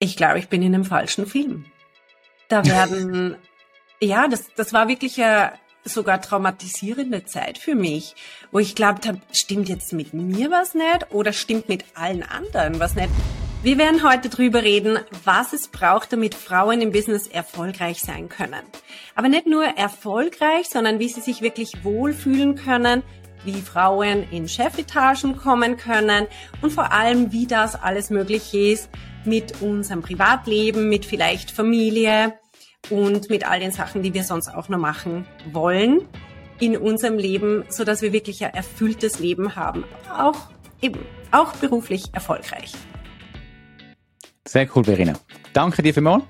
Ich glaube, ich bin in einem falschen Film. Da werden, ja, das, das war wirklich eine sogar traumatisierende Zeit für mich, wo ich glaubt habe, stimmt jetzt mit mir was nicht oder stimmt mit allen anderen was nicht. Wir werden heute drüber reden, was es braucht, damit Frauen im Business erfolgreich sein können. Aber nicht nur erfolgreich, sondern wie sie sich wirklich wohlfühlen können, wie Frauen in Chefetagen kommen können und vor allem, wie das alles möglich ist mit unserem Privatleben, mit vielleicht Familie und mit all den Sachen, die wir sonst auch noch machen wollen in unserem Leben, so dass wir wirklich ein erfülltes Leben haben, auch eben auch beruflich erfolgreich. Sehr cool, Verena. Danke dir vielmals.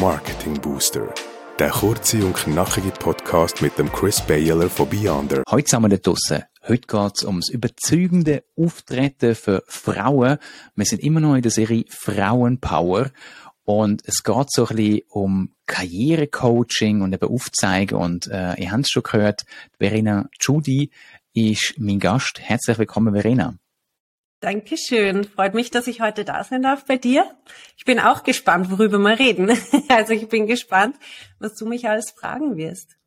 Marketing Booster der kurze und knackige Podcast mit dem Chris Bayler von Beyonder. Heute wir da draussen. Heute geht's ums überzeugende Auftreten für Frauen. Wir sind immer noch in der Serie Frauenpower. Und es geht so ein bisschen um Karrierecoaching und eben Aufzeigen. Und äh, ihr habt es schon gehört, Verena Judy ist mein Gast. Herzlich willkommen, Verena. Dankeschön. Freut mich, dass ich heute da sein darf bei dir. Ich bin auch gespannt, worüber wir reden. Also ich bin gespannt, was du mich alles fragen wirst.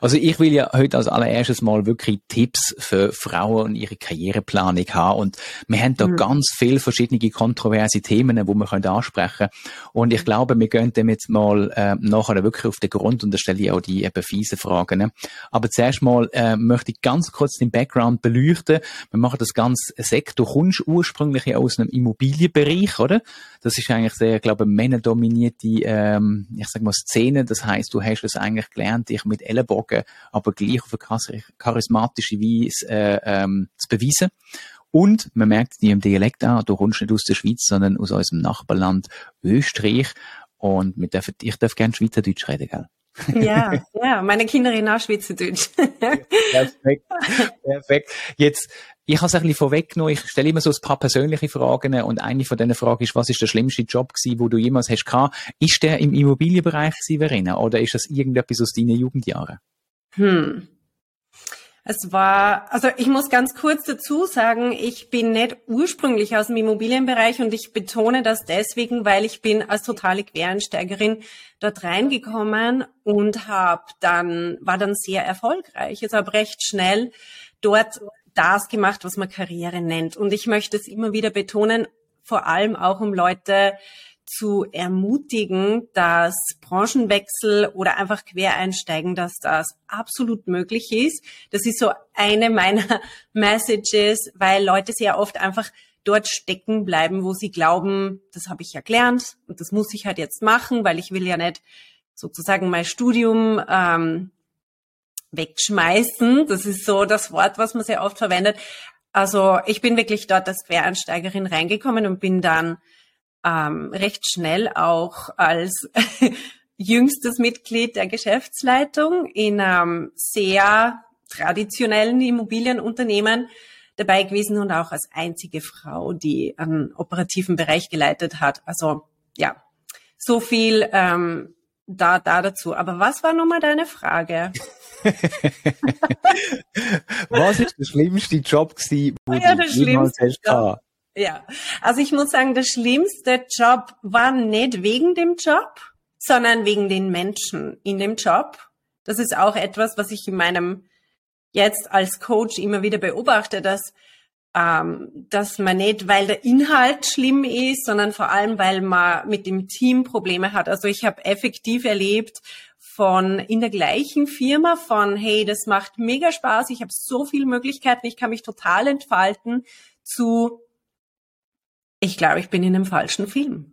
Also ich will ja heute als allererstes mal wirklich Tipps für Frauen und ihre Karriereplanung haben und wir haben da mhm. ganz viele verschiedene kontroverse Themen, wo wir können ansprechen und ich glaube, wir gehen dem jetzt mal äh, nachher wirklich auf den Grund und da stelle ich auch die eben fiese Fragen. Ne? Aber zuerst mal äh, möchte ich ganz kurz den Background beleuchten. Wir machen das ganz Sekt. Du kommst ursprünglich aus einem Immobilienbereich, oder? Das ist eigentlich sehr, glaube ich, männerdominierte, ähm, ich sag mal Szene. Das heißt, du hast es eigentlich gelernt, dich mit Ellenbogen, aber gleich auf eine charismatische Weise äh, ähm, zu beweisen. Und man merkt dir im Dialekt an, du kommst nicht aus der Schweiz, sondern aus unserem Nachbarland Österreich. Und wir dürfen, ich darf gerne Schweizerdeutsch reden, gell? Ja, ja, meine Kinder reden auch Schweizerdeutsch. Perfekt, perfekt. Jetzt, ich habe es ein bisschen vorweggenommen, ich stelle immer so ein paar persönliche Fragen und eine von diesen Fragen ist, was ist der schlimmste Job gewesen, wo du jemals hast gehabt? Ist der im Immobilienbereich gewesen, Verena, oder ist das irgendetwas aus deinen Jugendjahren? Hm. Es war, also ich muss ganz kurz dazu sagen, ich bin nicht ursprünglich aus dem Immobilienbereich und ich betone das deswegen, weil ich bin als totale Quereinsteigerin dort reingekommen und habe dann war dann sehr erfolgreich. Ich habe recht schnell dort das gemacht, was man Karriere nennt. Und ich möchte es immer wieder betonen, vor allem auch um Leute zu ermutigen, dass Branchenwechsel oder einfach Quereinsteigen, dass das absolut möglich ist. Das ist so eine meiner Messages, weil Leute sehr oft einfach dort stecken bleiben, wo sie glauben, das habe ich ja gelernt und das muss ich halt jetzt machen, weil ich will ja nicht sozusagen mein Studium ähm, wegschmeißen. Das ist so das Wort, was man sehr oft verwendet. Also ich bin wirklich dort als Quereinsteigerin reingekommen und bin dann ähm, recht schnell auch als jüngstes Mitglied der Geschäftsleitung in einem sehr traditionellen Immobilienunternehmen dabei gewesen und auch als einzige Frau, die einen operativen Bereich geleitet hat. Also ja, so viel ähm, da, da dazu. Aber was war nochmal deine Frage? was ist der schlimmste Job gewesen, wo ja, du jemals hast gehabt? Ja, also ich muss sagen, der schlimmste Job war nicht wegen dem Job, sondern wegen den Menschen in dem Job. Das ist auch etwas, was ich in meinem jetzt als Coach immer wieder beobachte, dass ähm, dass man nicht, weil der Inhalt schlimm ist, sondern vor allem, weil man mit dem Team Probleme hat. Also ich habe effektiv erlebt von in der gleichen Firma von hey, das macht mega Spaß, ich habe so viele Möglichkeiten, ich kann mich total entfalten zu ich glaube, ich bin in einem falschen Film.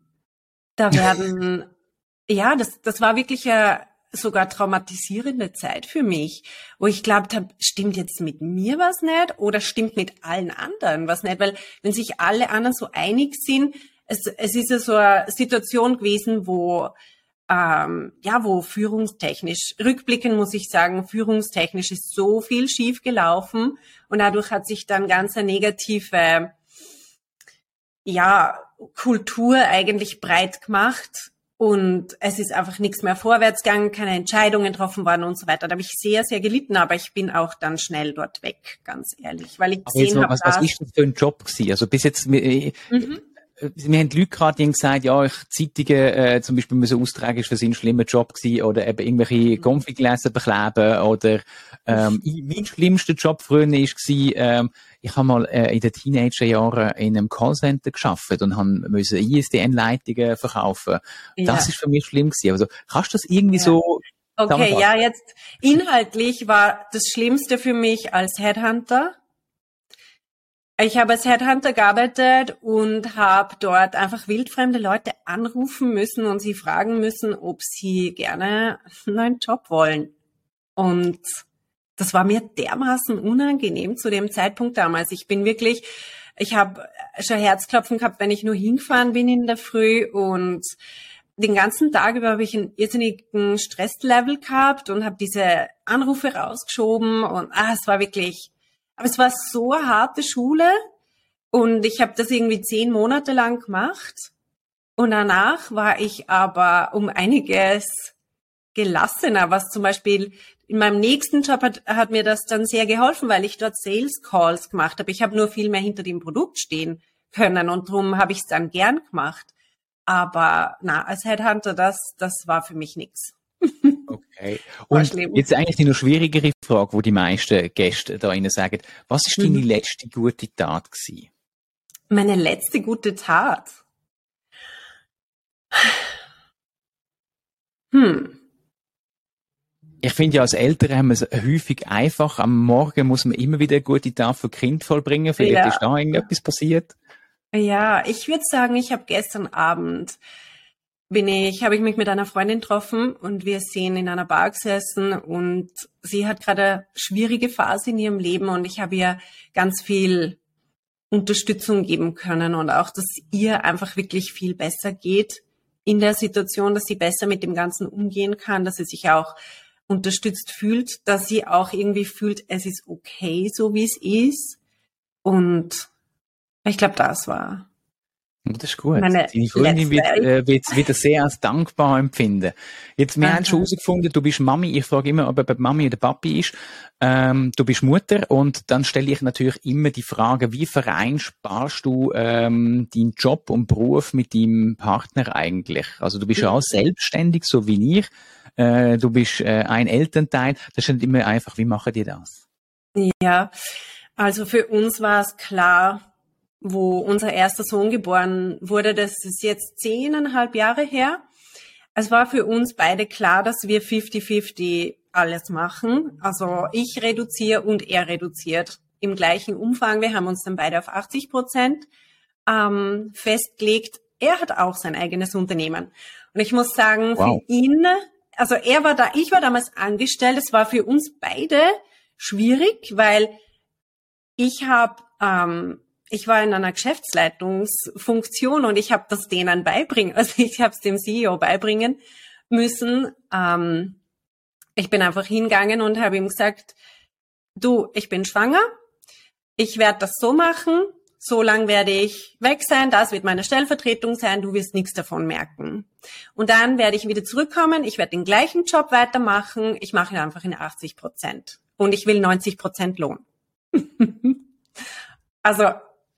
Da werden, ja, das, das war wirklich eine sogar traumatisierende Zeit für mich, wo ich glaubt habe, stimmt jetzt mit mir was nicht oder stimmt mit allen anderen was nicht, weil wenn sich alle anderen so einig sind, es, es ist ja so eine Situation gewesen, wo ähm, ja, wo führungstechnisch, rückblickend muss ich sagen, führungstechnisch ist so viel schief gelaufen und dadurch hat sich dann ganz eine negative ja, Kultur eigentlich breit gemacht und es ist einfach nichts mehr vorwärts gegangen, keine Entscheidungen getroffen worden und so weiter. Da habe ich sehr, sehr gelitten, aber ich bin auch dann schnell dort weg, ganz ehrlich, weil ich gesehen habe, was, was ist das für ein Job gewesen? Also bis jetzt, mhm. Äh, wir haben Leute gerade, die haben gesagt, ja, ich Zeitungen äh, zum Beispiel müssen austragen, ist für sie ein schlimmer Job gewesen, oder eben irgendwelche Konfigläser bekleben, oder ähm, mein schlimmster Job früher war, ähm, ich habe mal äh, in den Teenagerjahren in einem Callcenter geschafft und müssen ISDN-Leitungen verkaufen. Ja. Das ist für mich schlimm gewesen. Also kannst du das irgendwie ja. so Okay, ja, jetzt inhaltlich war das Schlimmste für mich als Headhunter. Ich habe als Headhunter gearbeitet und habe dort einfach wildfremde Leute anrufen müssen und sie fragen müssen, ob sie gerne einen neuen Job wollen. Und das war mir dermaßen unangenehm zu dem Zeitpunkt damals. Ich bin wirklich, ich habe schon Herzklopfen gehabt, wenn ich nur hingefahren bin in der Früh und den ganzen Tag über habe ich einen irrsinnigen Stresslevel gehabt und habe diese Anrufe rausgeschoben und ah, es war wirklich, aber es war so eine harte Schule und ich habe das irgendwie zehn Monate lang gemacht und danach war ich aber um einiges gelassener, was zum Beispiel in meinem nächsten Job hat, hat mir das dann sehr geholfen, weil ich dort Sales Calls gemacht habe. Ich habe nur viel mehr hinter dem Produkt stehen können und darum habe ich es dann gern gemacht. Aber na, als Headhunter, das, das war für mich nichts. Okay. Und jetzt eigentlich die noch schwierigere Frage, wo die meisten Gäste da Ihnen sagen, was ist deine mhm. letzte gute Tat gewesen? Meine letzte gute Tat? Hm. Ich finde ja, als Eltern haben wir es häufig einfach. Am Morgen muss man immer wieder eine gute Tat für Kind vollbringen. Vielleicht ja. ist da irgendetwas passiert. Ja, ich würde sagen, ich habe gestern Abend bin ich, habe ich mich mit einer Freundin getroffen und wir sind in einer Bar gesessen und sie hat gerade eine schwierige Phase in ihrem Leben und ich habe ihr ganz viel Unterstützung geben können und auch, dass ihr einfach wirklich viel besser geht in der Situation, dass sie besser mit dem Ganzen umgehen kann, dass sie sich auch unterstützt fühlt, dass sie auch irgendwie fühlt, es ist okay, so wie es ist. Und ich glaube, das war. Das ist gut. Meine Deine Freundin wird, äh, wird, wird das sehr als dankbar empfinden. Jetzt, wir Aha. haben schon herausgefunden, du bist Mami. Ich frage immer, ob er Mami oder Papi ist. Ähm, du bist Mutter und dann stelle ich natürlich immer die Frage, wie vereinbarst du ähm, deinen Job und Beruf mit deinem Partner eigentlich? Also du bist ja auch selbstständig, so wie ich. Äh, du bist äh, ein Elternteil. Das ist nicht immer einfach, wie machen die das? Ja, also für uns war es klar, wo unser erster Sohn geboren wurde. Das ist jetzt zehneinhalb Jahre her. Es war für uns beide klar, dass wir 50-50 alles machen. Also ich reduziere und er reduziert im gleichen Umfang. Wir haben uns dann beide auf 80 Prozent ähm, festgelegt. Er hat auch sein eigenes Unternehmen. Und ich muss sagen, wow. für ihn, also er war da, ich war damals angestellt. Es war für uns beide schwierig, weil ich habe ähm, ich war in einer Geschäftsleitungsfunktion und ich habe das denen beibringen, also ich habe es dem CEO beibringen müssen. Ähm, ich bin einfach hingegangen und habe ihm gesagt, du, ich bin schwanger, ich werde das so machen, so lang werde ich weg sein, das wird meine Stellvertretung sein, du wirst nichts davon merken. Und dann werde ich wieder zurückkommen, ich werde den gleichen Job weitermachen, ich mache ihn einfach in 80 Prozent und ich will 90 Prozent Lohn. also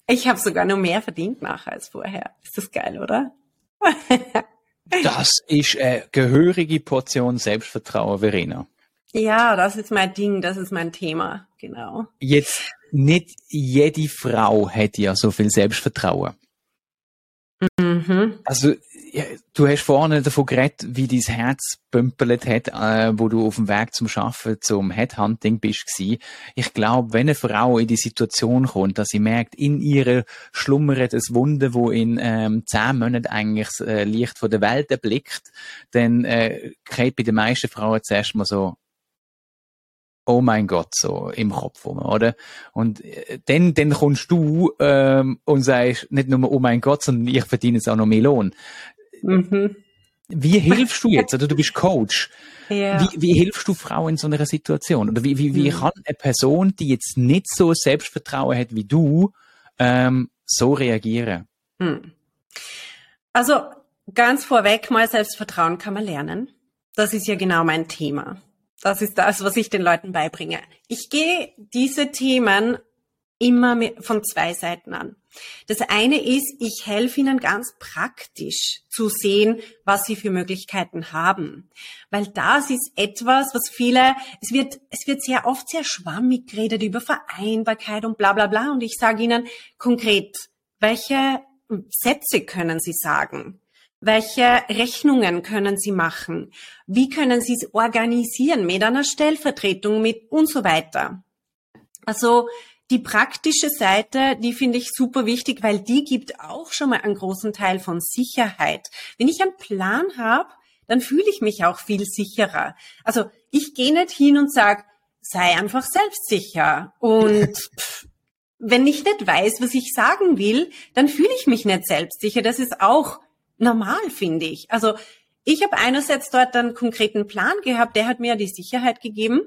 ich habe sogar nur mehr verdient nachher als vorher. Ist das geil, oder? das ist eine gehörige Portion Selbstvertrauen, Verena. Ja, das ist mein Ding, das ist mein Thema, genau. Jetzt, nicht jede Frau hätte ja so viel Selbstvertrauen. Mhm. Also ja, du hast vorne davon geredet, wie dein Herz pümpelt hat, äh, wo du auf dem Weg zum Schaffen, zum Headhunting bist gsi. Ich glaube, wenn eine Frau in die Situation kommt, dass sie merkt, in ihr schlummert ein Wunder, wo in ähm, zehn Monaten eigentlich das äh, Licht von der Welt erblickt, dann äh, geht bei den meisten Frauen zuerst mal so, oh mein Gott, so im Kopf rum, oder? Und äh, dann, dann kommst du ähm, und sagst nicht nur, oh mein Gott, sondern ich verdiene jetzt auch noch mehr Lohn. Mhm. Wie hilfst du jetzt? Oder du bist Coach. Ja. Wie, wie hilfst du Frauen in so einer Situation? Oder wie, wie, wie mhm. kann eine Person, die jetzt nicht so Selbstvertrauen hat wie du, ähm, so reagieren? Mhm. Also ganz vorweg, mal Selbstvertrauen kann man lernen. Das ist ja genau mein Thema. Das ist das, was ich den Leuten beibringe. Ich gehe diese Themen immer von zwei Seiten an. Das eine ist, ich helfe Ihnen ganz praktisch zu sehen, was Sie für Möglichkeiten haben. Weil das ist etwas, was viele, es wird, es wird sehr oft sehr schwammig geredet über Vereinbarkeit und bla bla bla. Und ich sage Ihnen konkret, welche Sätze können Sie sagen? Welche Rechnungen können Sie machen? Wie können Sie es organisieren mit einer Stellvertretung mit und so weiter? Also die praktische Seite, die finde ich super wichtig, weil die gibt auch schon mal einen großen Teil von Sicherheit. Wenn ich einen Plan habe, dann fühle ich mich auch viel sicherer. Also ich gehe nicht hin und sage, sei einfach selbstsicher. Und pff, wenn ich nicht weiß, was ich sagen will, dann fühle ich mich nicht selbstsicher. Das ist auch normal, finde ich. Also ich habe einerseits dort einen konkreten Plan gehabt, der hat mir die Sicherheit gegeben.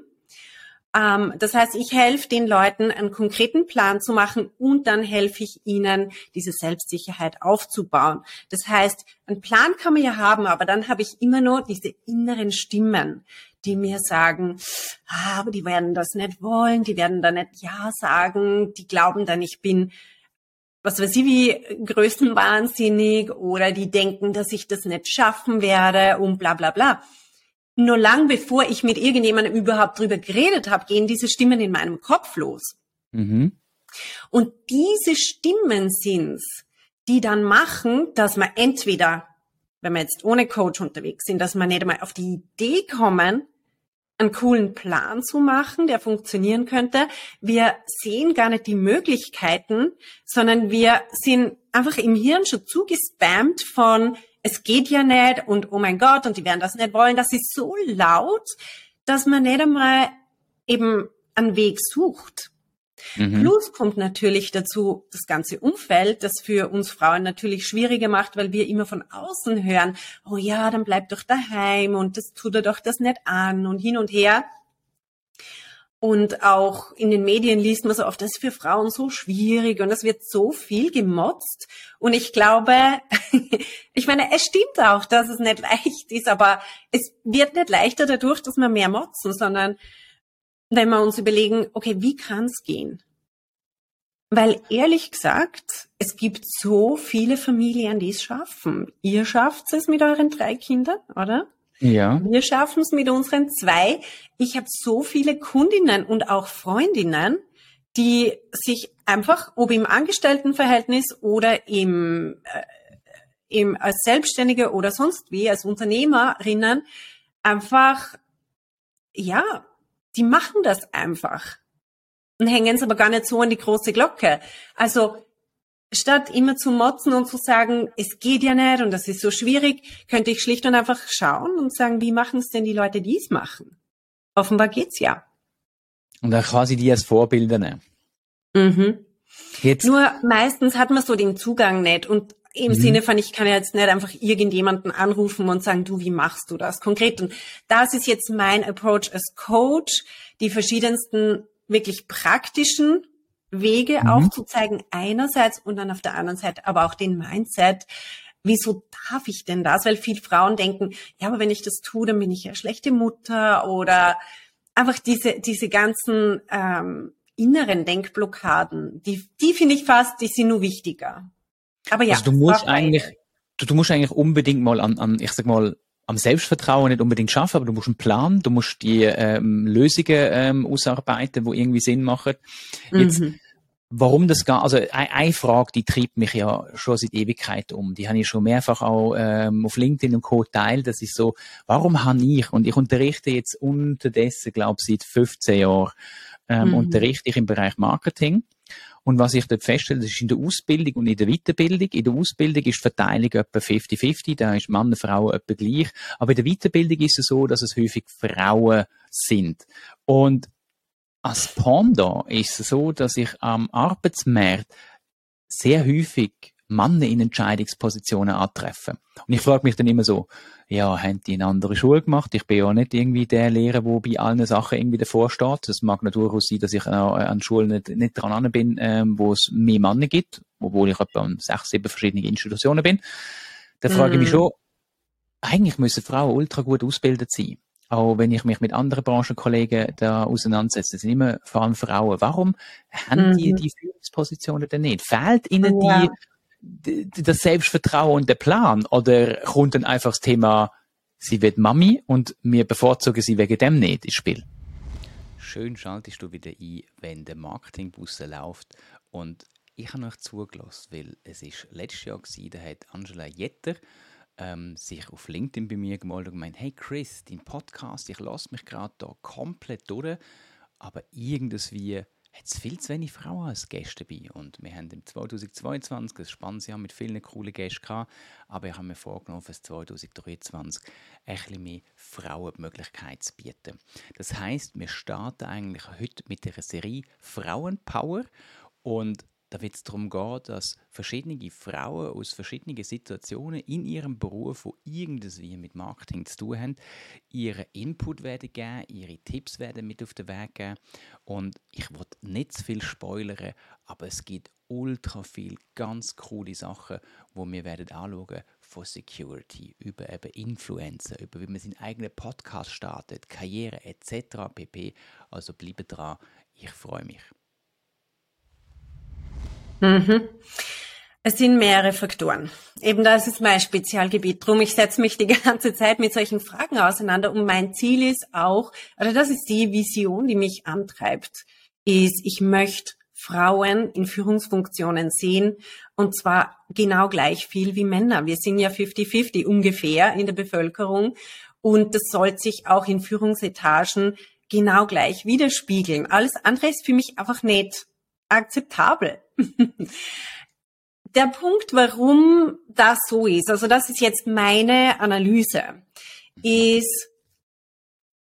Ähm, das heißt, ich helfe den Leuten, einen konkreten Plan zu machen und dann helfe ich ihnen, diese Selbstsicherheit aufzubauen. Das heißt, einen Plan kann man ja haben, aber dann habe ich immer nur diese inneren Stimmen, die mir sagen, ah, aber die werden das nicht wollen, die werden da nicht Ja sagen, die glauben dann, ich bin was weiß ich, wie größenwahnsinnig oder die denken, dass ich das nicht schaffen werde und bla bla bla. Nur lang bevor ich mit irgendjemandem überhaupt drüber geredet habe, gehen diese Stimmen in meinem Kopf los. Mhm. Und diese Stimmen sind's, die dann machen, dass man entweder, wenn wir jetzt ohne Coach unterwegs sind, dass man nicht einmal auf die Idee kommen, einen coolen Plan zu machen, der funktionieren könnte. Wir sehen gar nicht die Möglichkeiten, sondern wir sind einfach im Hirn schon zugespammt von es geht ja nicht und oh mein Gott und die werden das nicht wollen. Das ist so laut, dass man nicht einmal eben einen Weg sucht. Mhm. Plus kommt natürlich dazu das ganze Umfeld, das für uns Frauen natürlich schwieriger macht, weil wir immer von außen hören, oh ja, dann bleib doch daheim und das tut er doch das nicht an und hin und her. Und auch in den Medien liest man so oft, das ist für Frauen so schwierig und es wird so viel gemotzt. Und ich glaube, ich meine, es stimmt auch, dass es nicht leicht ist, aber es wird nicht leichter dadurch, dass wir mehr motzen, sondern wenn wir uns überlegen, okay, wie kann es gehen? Weil ehrlich gesagt, es gibt so viele Familien, die es schaffen. Ihr schafft es mit euren drei Kindern, oder? Ja. Wir schaffen es mit unseren zwei. Ich habe so viele Kundinnen und auch Freundinnen, die sich einfach, ob im Angestelltenverhältnis oder im, äh, im als Selbstständige oder sonst wie, als Unternehmerinnen, einfach, ja, die machen das einfach und hängen es aber gar nicht so an die große Glocke. Also statt immer zu motzen und zu sagen, es geht ja nicht und das ist so schwierig, könnte ich schlicht und einfach schauen und sagen, wie machen es denn die Leute, die es machen? Offenbar geht's ja. Und dann quasi die als Vorbilder nehmen. Mhm. Jetzt. Nur meistens hat man so den Zugang nicht und im mhm. Sinne von, ich kann ja jetzt nicht einfach irgendjemanden anrufen und sagen, du, wie machst du das konkret? Und das ist jetzt mein Approach als Coach, die verschiedensten wirklich praktischen Wege mhm. aufzuzeigen einerseits und dann auf der anderen Seite aber auch den Mindset. Wieso darf ich denn das? Weil viele Frauen denken, ja, aber wenn ich das tue, dann bin ich ja schlechte Mutter oder einfach diese, diese ganzen ähm, inneren Denkblockaden, die, die finde ich fast, die sind nur wichtiger. Aber ja. Also du musst eigentlich, du, du musst eigentlich unbedingt mal an, an, ich sag mal, am Selbstvertrauen nicht unbedingt schaffen, aber du musst einen Plan, du musst die ähm, Lösungen ähm, ausarbeiten, wo irgendwie Sinn machen. Jetzt, mhm. Warum das gar, also eine, Frage, die treibt mich ja schon seit Ewigkeit um. Die habe ich schon mehrfach auch ähm, auf LinkedIn und Co. teilt. Das ist so, warum habe ich, und ich unterrichte jetzt unterdessen, glaube ich, seit 15 Jahren, ähm, mhm. unterrichte ich im Bereich Marketing. Und was ich dort feststelle, das ist in der Ausbildung und in der Weiterbildung. In der Ausbildung ist die Verteilung etwa 50-50, da ist Mann und Frau etwa gleich. Aber in der Weiterbildung ist es so, dass es häufig Frauen sind. Und als Panda ist es so, dass ich am Arbeitsmarkt sehr häufig Männer in Entscheidungspositionen antreffen. Und ich frage mich dann immer so, ja, haben die eine andere Schule gemacht? Ich bin ja nicht irgendwie der Lehrer, der bei allen Sachen irgendwie davor steht. Es mag natürlich sein, dass ich an Schulen nicht, nicht dran bin, ähm, wo es mehr Männer gibt, obwohl ich etwa an sechs, sieben verschiedene Institutionen bin. Da frage mm. ich mich mhm. schon, eigentlich müssen Frauen ultra gut ausgebildet sein. auch wenn ich mich mit anderen Branchenkollegen da auseinandersetze, sind immer vor allem Frauen. Warum haben die mhm. die Führungspositionen denn nicht? Fehlt ihnen ja. die, das Selbstvertrauen der Plan? Oder kommt dann einfach das Thema, sie wird Mami und wir bevorzugen sie wegen dem nicht ins Spiel? Schön schaltest du wieder ein, wenn der Marketingbus läuft und ich habe euch zugelassen, weil es ist letztes Jahr gewesen, da hat Angela Jetter ähm, sich auf LinkedIn bei mir gemeldet und gemeint, hey Chris, dein Podcast, ich lasse mich gerade da komplett durch, aber irgendwie hat es viel zu wenig Frauen als Gäste dabei. Und wir haben im 2022 ein spannendes Jahr mit vielen coolen Gästen gehabt, aber ich habe mir vorgenommen, für 2023 ein bisschen mehr Frauen die Möglichkeit zu bieten. Das heißt, wir starten eigentlich heute mit der Serie Frauenpower und da wird es darum gehen, dass verschiedene Frauen aus verschiedenen Situationen in ihrem Beruf, die irgendwie mit Marketing zu tun haben, ihren Input werden geben, ihre Tipps werden mit auf den Weg geben. Und ich will nicht zu viel spoilern, aber es gibt ultra viel ganz coole Sachen, wo wir werden anschauen von Security über eben Influencer, über wie man seinen eigenen Podcast startet, Karriere etc. pp. Also bleibe dran, ich freue mich. Mhm. Es sind mehrere Faktoren. Eben das ist mein Spezialgebiet. Drum ich setze mich die ganze Zeit mit solchen Fragen auseinander. Und mein Ziel ist auch, also das ist die Vision, die mich antreibt, ist, ich möchte Frauen in Führungsfunktionen sehen und zwar genau gleich viel wie Männer. Wir sind ja 50-50 ungefähr in der Bevölkerung und das soll sich auch in Führungsetagen genau gleich widerspiegeln. Alles andere ist für mich einfach nicht akzeptabel. Der Punkt, warum das so ist, also das ist jetzt meine Analyse, ist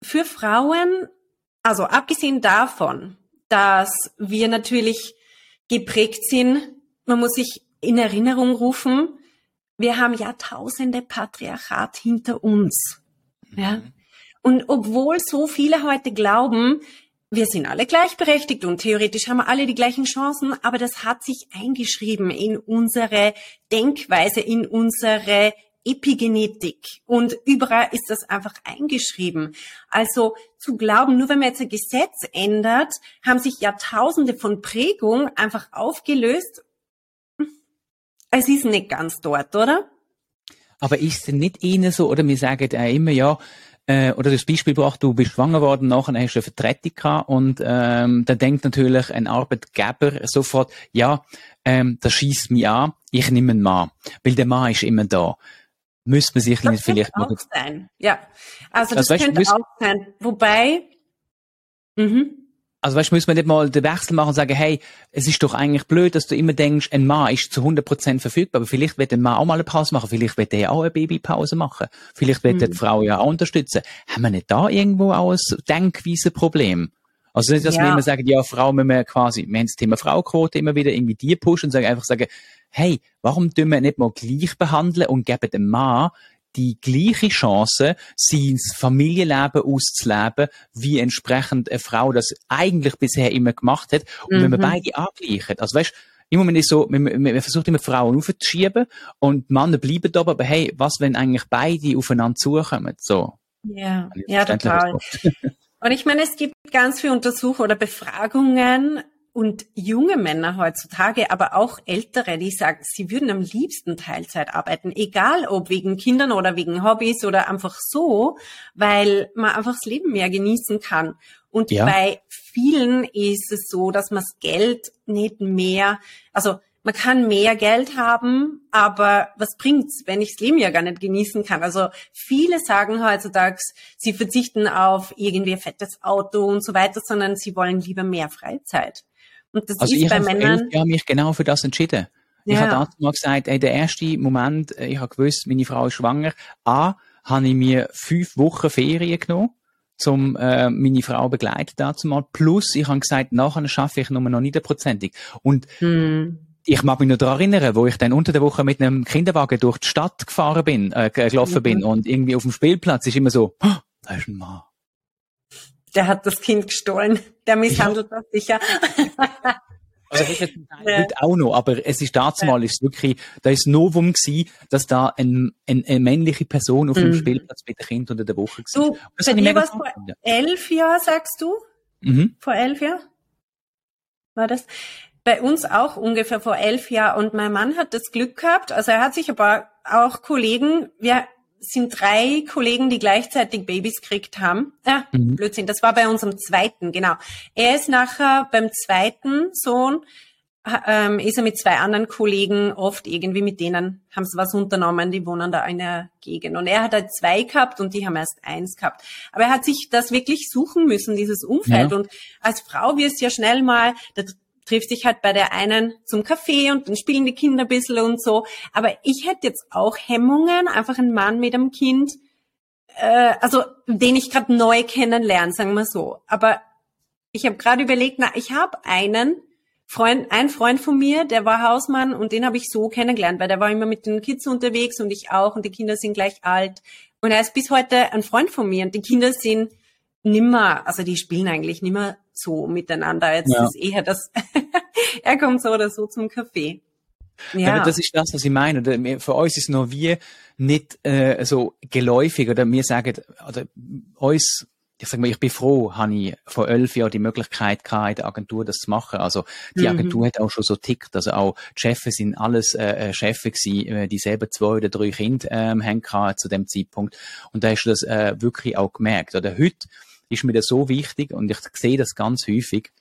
für Frauen, also abgesehen davon, dass wir natürlich geprägt sind, man muss sich in Erinnerung rufen, wir haben Jahrtausende Patriarchat hinter uns. Ja? Mhm. Und obwohl so viele heute glauben, wir sind alle gleichberechtigt und theoretisch haben wir alle die gleichen Chancen, aber das hat sich eingeschrieben in unsere Denkweise, in unsere Epigenetik und überall ist das einfach eingeschrieben. Also zu glauben, nur wenn man jetzt ein Gesetz ändert, haben sich Jahrtausende von Prägung einfach aufgelöst. Es ist nicht ganz dort, oder? Aber ist es nicht Ihnen so, oder wir sagen ja immer, ja, äh, oder das Beispiel braucht, du bist schwanger worden, nachher hast du eine Vertretung gehabt und ähm, dann denkt natürlich ein Arbeitgeber sofort, ja, ähm, das schießt mich an, ich nehme einen Mann, weil der Mann ist immer da. Müsste man sich das vielleicht auch sein. Ja, also das, das könnte auch sein. Wobei, mhm. Also weißt, müssen wir nicht mal den Wechsel machen und sagen, hey, es ist doch eigentlich blöd, dass du immer denkst, ein Mann ist zu 100% verfügbar, aber vielleicht wird ein Mann auch mal eine Pause machen, vielleicht wird er auch eine Babypause machen, vielleicht wird mhm. die Frau ja auch unterstützen. Haben wir nicht da irgendwo auch ein Denkweise-Problem? Also nicht, dass ja. wir immer sagen, ja, Frau müssen wir quasi, wir haben das Thema Frauquote immer wieder irgendwie die pushen und sagen einfach sagen, hey, warum tun wir nicht mal gleich behandeln und geben dem Mann die gleiche Chance, sein Familienleben auszuleben, wie entsprechend eine Frau das eigentlich bisher immer gemacht hat. Und mhm. wenn man mhm. beide angleichen, also weißt, im Moment ist so, man, man versucht immer Frauen aufzuschieben und Männer bleiben da, aber hey, was, wenn eigentlich beide aufeinander zukommen, so. Ja, ja, total. Und ich meine, es gibt ganz viele Untersuchungen oder Befragungen, und junge Männer heutzutage, aber auch ältere, die sagen, sie würden am liebsten Teilzeit arbeiten, egal ob wegen Kindern oder wegen Hobbys oder einfach so, weil man einfach das Leben mehr genießen kann. Und ja. bei vielen ist es so, dass man das Geld nicht mehr, also man kann mehr Geld haben, aber was bringt's, wenn ich das Leben ja gar nicht genießen kann? Also viele sagen heutzutage, sie verzichten auf irgendwie ein fettes Auto und so weiter, sondern sie wollen lieber mehr Freizeit. Und das also ist ich bei Männern. Ich habe mich genau für das entschieden. Ja. Ich habe damals mal gesagt, ey, der erste Moment, äh, ich habe gewusst, meine Frau ist schwanger. A, habe ich mir fünf Wochen Ferien genommen, um äh, meine Frau begleiten dazu mal. Plus, ich habe gesagt, nachher schaffe ich nur noch nicht prozentig. Und hm. ich mag mich noch daran erinnern, wo ich dann unter der Woche mit einem Kinderwagen durch die Stadt gefahren bin, äh, gelaufen mhm. bin und irgendwie auf dem Spielplatz ist immer so, oh, da ist ein Mann der hat das Kind gestohlen, der misshandelt ja. das sicher. Also das ist jetzt heute auch noch, aber es ist dazu mal ist wirklich, da ist Novum gewesen, dass da ein, ein, eine männliche Person auf dem mhm. Spielplatz mit dem Kind unter der Woche war. Du, das bei dir war es vor elf Jahren, sagst du? Mhm. Vor elf Jahren? War das? Bei uns auch ungefähr vor elf Jahren und mein Mann hat das Glück gehabt, also er hat sich aber auch Kollegen, wir sind drei Kollegen, die gleichzeitig Babys gekriegt haben. Ja, mhm. Blödsinn, das war bei unserem zweiten, genau. Er ist nachher beim zweiten Sohn, ähm, ist er mit zwei anderen Kollegen oft irgendwie mit denen, haben sie was unternommen, die wohnen da in der Gegend. Und er hat halt zwei gehabt und die haben erst eins gehabt. Aber er hat sich das wirklich suchen müssen, dieses Umfeld. Ja. Und als Frau wirst du ja schnell mal, trifft sich halt bei der einen zum Kaffee und dann spielen die Kinder ein bisschen und so. Aber ich hätte jetzt auch Hemmungen, einfach einen Mann mit einem Kind, äh, also den ich gerade neu kennenlerne, sagen wir so. Aber ich habe gerade überlegt, na, ich habe einen Freund, ein Freund von mir, der war Hausmann und den habe ich so kennengelernt, weil der war immer mit den Kids unterwegs und ich auch und die Kinder sind gleich alt. Und er ist bis heute ein Freund von mir und die Kinder sind nimmer, also die spielen eigentlich nimmer so miteinander. Jetzt ja. ist eher das, er kommt so oder so zum Kaffee. Ja. Aber das ist das, was ich meine. Für uns ist noch wie nicht äh, so geläufig oder wir sagen, oder uns ich sag mal, ich bin froh, habe ich vor elf Jahren die Möglichkeit gehabt, in der Agentur das zu machen. Also die mhm. Agentur mhm. hat auch schon so tickt. Also auch die Chefs sind alles äh, äh Chefs gewesen, äh, die selber zwei oder drei Kinder ähm, haben zu dem Zeitpunkt. Und da hast du das äh, wirklich auch gemerkt. Oder heute ist mir das so wichtig und ich sehe das ganz häufig,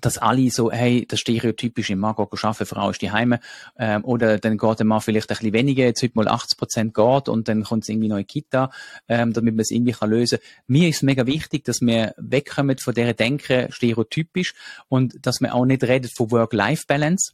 dass alle so, hey, das stereotypische Mann geht arbeiten, Frau ist die Heime, ähm, oder dann geht der Mann vielleicht ein bisschen weniger, jetzt heute mal 80 Prozent geht und dann kommt es irgendwie noch in Kita, ähm, damit man es irgendwie kann lösen. Mir ist mega wichtig, dass wir wegkommen von der Denken stereotypisch und dass wir auch nicht reden von Work-Life-Balance,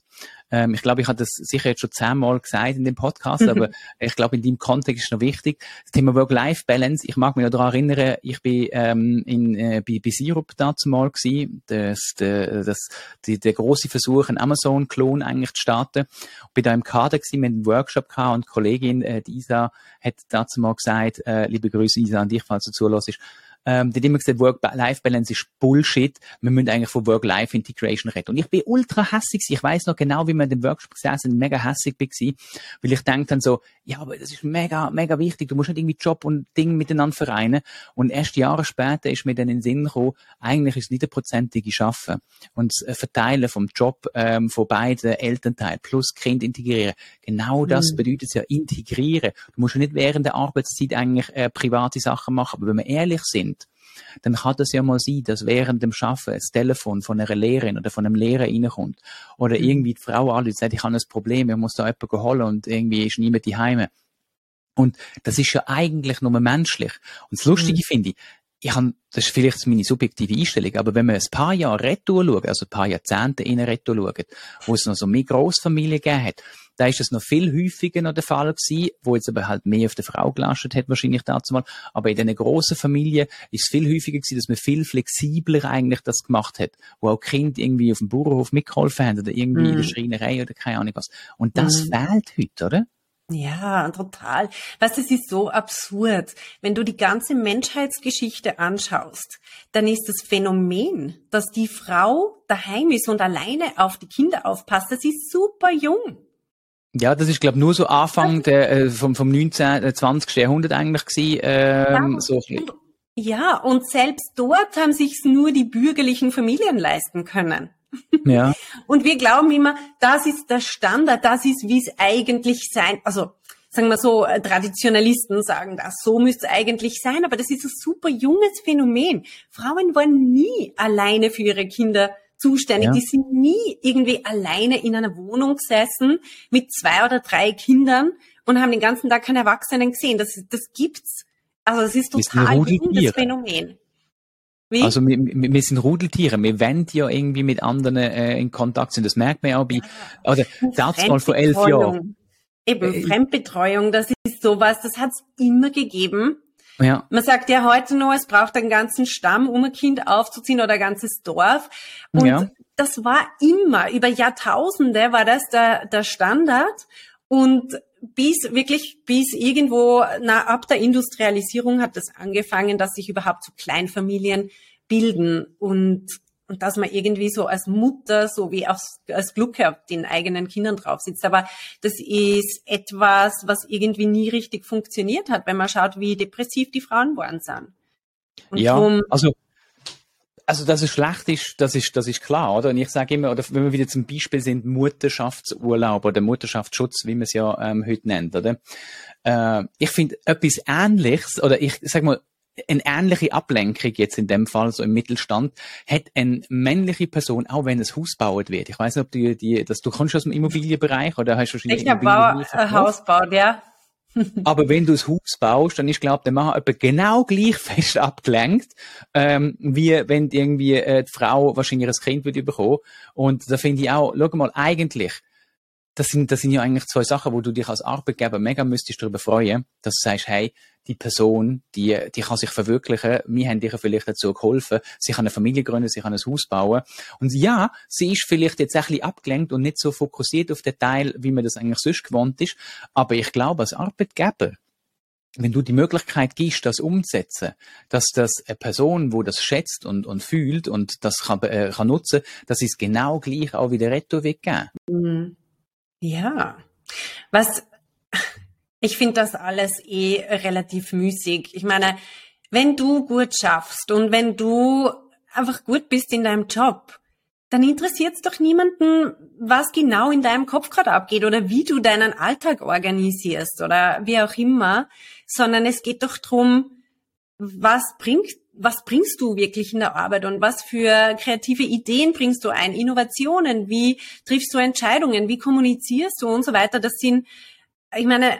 ähm, ich glaube, ich habe das sicher jetzt schon zehnmal gesagt in dem Podcast, aber ich glaube, in dem Kontext ist noch wichtig. Das Thema Work-Life-Balance. Ich mag mich noch daran erinnern, ich bin ähm, in, äh, bei, bei Syrup dazu mal gewesen. Das, das, das, die, der große Versuch, einen Amazon-Klon eigentlich zu starten. Ich bin da im Kader gewesen, mit einem Workshop gehabt und die Kollegin, äh, die Isa, hat dazu mal gesagt, äh, liebe Grüße Isa an dich, falls du zulässt, ähm, die immer gesagt, Work-Life-Balance ist Bullshit. Wir müssen eigentlich von Work-Life-Integration reden. Und ich bin ultra hässig. Ich weiß noch genau, wie wir in dem Workshop gesessen mega hässig war, weil ich denke dann so, ja, aber das ist mega, mega wichtig. Du musst nicht irgendwie Job und Ding miteinander vereinen. Und erst Jahre später ist mir dann in den Sinn gekommen, eigentlich ist es nicht ein prozentige Schaffen. Und das Verteilen vom Job ähm, von beiden Elternteilen plus Kind integrieren. Genau das mhm. bedeutet es ja integrieren. Du musst ja nicht während der Arbeitszeit eigentlich äh, private Sachen machen. Aber wenn wir ehrlich sind, sind, dann kann das ja mal sein, dass während dem Schaffen das Telefon von einer Lehrerin oder von einem Lehrer reinkommt. Oder mhm. irgendwie die Frau anruft sagt, ich habe ein Problem, ich muss da jemanden holen und irgendwie ist niemand daheim. Und das ist ja eigentlich nur menschlich. Und das Lustige mhm. finde ich, ich habe, das ist vielleicht meine subjektive Einstellung, aber wenn wir ein paar Jahre retour schauen, also ein paar Jahrzehnte in retour schauen, wo es noch so mehr Grossfamilien gegeben hat, da ist es noch viel häufiger noch der Fall gewesen, wo jetzt aber halt mehr auf der Frau gelastet hat, wahrscheinlich dazu mal. Aber in diesen grossen Familien ist es viel häufiger gewesen, dass man viel flexibler eigentlich das gemacht hat, wo auch Kinder irgendwie auf dem Bauernhof mitgeholfen haben oder irgendwie mm. in der mhm. Schreinerei oder keine Ahnung was. Und das mm. fehlt heute, oder? Ja, total. Was es ist so absurd. Wenn du die ganze Menschheitsgeschichte anschaust, dann ist das Phänomen, dass die Frau daheim ist und alleine auf die Kinder aufpasst, das ist super jung. Ja, das ist, glaube nur so Anfang der, äh, vom, vom 19., äh, 20. Jahrhundert eigentlich gewesen. Ähm, ja, so ja, und selbst dort haben sich's nur die bürgerlichen Familien leisten können. Ja. Und wir glauben immer, das ist der Standard, das ist, wie es eigentlich sein, also sagen wir so, äh, Traditionalisten sagen das, so müsste es eigentlich sein, aber das ist ein super junges Phänomen. Frauen waren nie alleine für ihre Kinder zuständig. Ja. Die sind nie irgendwie alleine in einer Wohnung gesessen mit zwei oder drei Kindern und haben den ganzen Tag keine Erwachsenen gesehen. Das, das gibt's. Also das ist total das Phänomen. Wie? Also wir, wir sind Rudeltiere, wir wollen ja irgendwie mit anderen äh, in Kontakt sind. Das merkt man ja auch bei, also das mal vor elf Jahren. Eben, äh, Fremdbetreuung, das ist sowas, das hat's immer gegeben. Ja. Man sagt ja heute nur, es braucht einen ganzen Stamm, um ein Kind aufzuziehen oder ein ganzes Dorf. Und ja. das war immer, über Jahrtausende war das der, der Standard. Und bis wirklich, bis irgendwo, na, ab der Industrialisierung hat das angefangen, dass sich überhaupt so Kleinfamilien bilden. Und und dass man irgendwie so als Mutter so wie als, als Glück auf den eigenen Kindern drauf sitzt. Aber das ist etwas, was irgendwie nie richtig funktioniert hat, wenn man schaut, wie depressiv die Frauen geworden sind. Und ja, drum, also also, dass es schlecht ist, das ist, das ist klar, oder? Und ich sage immer, oder wenn wir wieder zum Beispiel sind, Mutterschaftsurlaub oder Mutterschaftsschutz, wie man es ja ähm, heute nennt, oder? Äh, ich finde etwas Ähnliches, oder ich sag mal, eine ähnliche Ablenkung jetzt in dem Fall so im Mittelstand hat eine männliche Person auch wenn es Haus gebaut wird. Ich weiß nicht, ob du die, dass du kommst aus dem Immobilienbereich oder hast du schon Ich habe ein Haus gebaut, ja. Aber wenn du das Haus baust, dann ist, glaube der Mann etwa genau gleich fest abgelenkt, ähm, wie wenn irgendwie äh, die Frau wahrscheinlich ein Kind wird bekommen. Und da finde ich auch, schau mal, eigentlich, das sind, das sind ja eigentlich zwei Sachen, wo du dich als Arbeitgeber mega müsstest darüber freuen, dass du sagst, hey, die Person, die, die kann sich verwirklichen. Wir haben ihr vielleicht dazu geholfen. Sie kann eine Familie gründen, sie kann ein Haus bauen. Und ja, sie ist vielleicht jetzt ein bisschen abgelenkt und nicht so fokussiert auf den Teil, wie man das eigentlich sonst gewohnt ist. Aber ich glaube, als Arbeitgeber, wenn du die Möglichkeit gibst, das umzusetzen, dass das eine Person, wo das schätzt und, und fühlt und das kann, äh, kann nutzen, das ist genau gleich auch wieder Retto weggeben. Mhm. Ja. Was, ich finde das alles eh relativ müßig. Ich meine, wenn du gut schaffst und wenn du einfach gut bist in deinem Job, dann interessiert es doch niemanden, was genau in deinem Kopf gerade abgeht oder wie du deinen Alltag organisierst oder wie auch immer, sondern es geht doch drum, was bringt, was bringst du wirklich in der Arbeit und was für kreative Ideen bringst du ein, Innovationen, wie triffst du Entscheidungen, wie kommunizierst du und so weiter. Das sind, ich meine,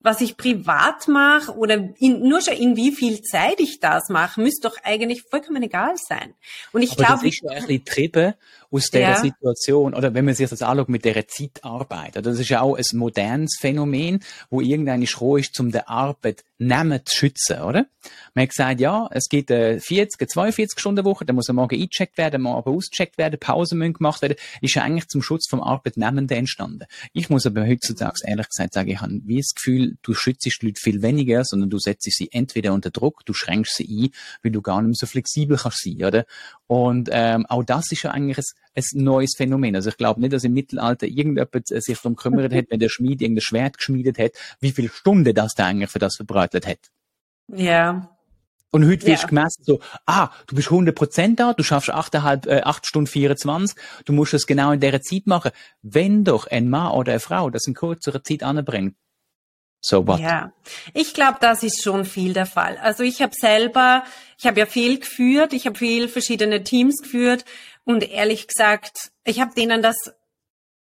was ich privat mache oder in, nur schon in wie viel Zeit ich das mache, müsste doch eigentlich vollkommen egal sein. Und ich glaube, das ist ja ein bisschen getrieben aus der ja. Situation, oder wenn man sich das anschaut mit der Zeitarbeit, das ist ja auch ein modernes Phänomen, wo irgendeine Schroh ist, um der Arbeit nehmen zu schützen, oder? Man hat gesagt, ja, es gibt eine 40, eine 42 Stunden Woche, da muss am Morgen eingecheckt werden, am Abend ausgecheckt werden, Pausen müssen gemacht werden, ist ja eigentlich zum Schutz vom Arbeitnehmenden entstanden. Ich muss aber heutzutage ehrlich gesagt sagen, ich habe wie das Gefühl, du schützt die Leute viel weniger, sondern du setzt sie entweder unter Druck, du schränkst sie ein, weil du gar nicht mehr so flexibel kannst sein, oder? Und ähm, auch das ist ja eigentlich ein, ein neues Phänomen. Also ich glaube nicht, dass im Mittelalter irgendjemand sich darum gekümmert hat, wenn der Schmied irgendein Schwert geschmiedet hat, wie viele Stunden das da eigentlich für das verbreitet hat. Ja. Und heute wirst du gemessen so, ah, du bist 100% da, du schaffst 8,5, äh, 8 Stunden 24, du musst es genau in dieser Zeit machen. Wenn doch ein Mann oder eine Frau das in kürzerer Zeit anbringt, so what? Ja, ich glaube, das ist schon viel der Fall. Also ich habe selber, ich habe ja viel geführt, ich habe viel verschiedene Teams geführt und ehrlich gesagt, ich habe denen das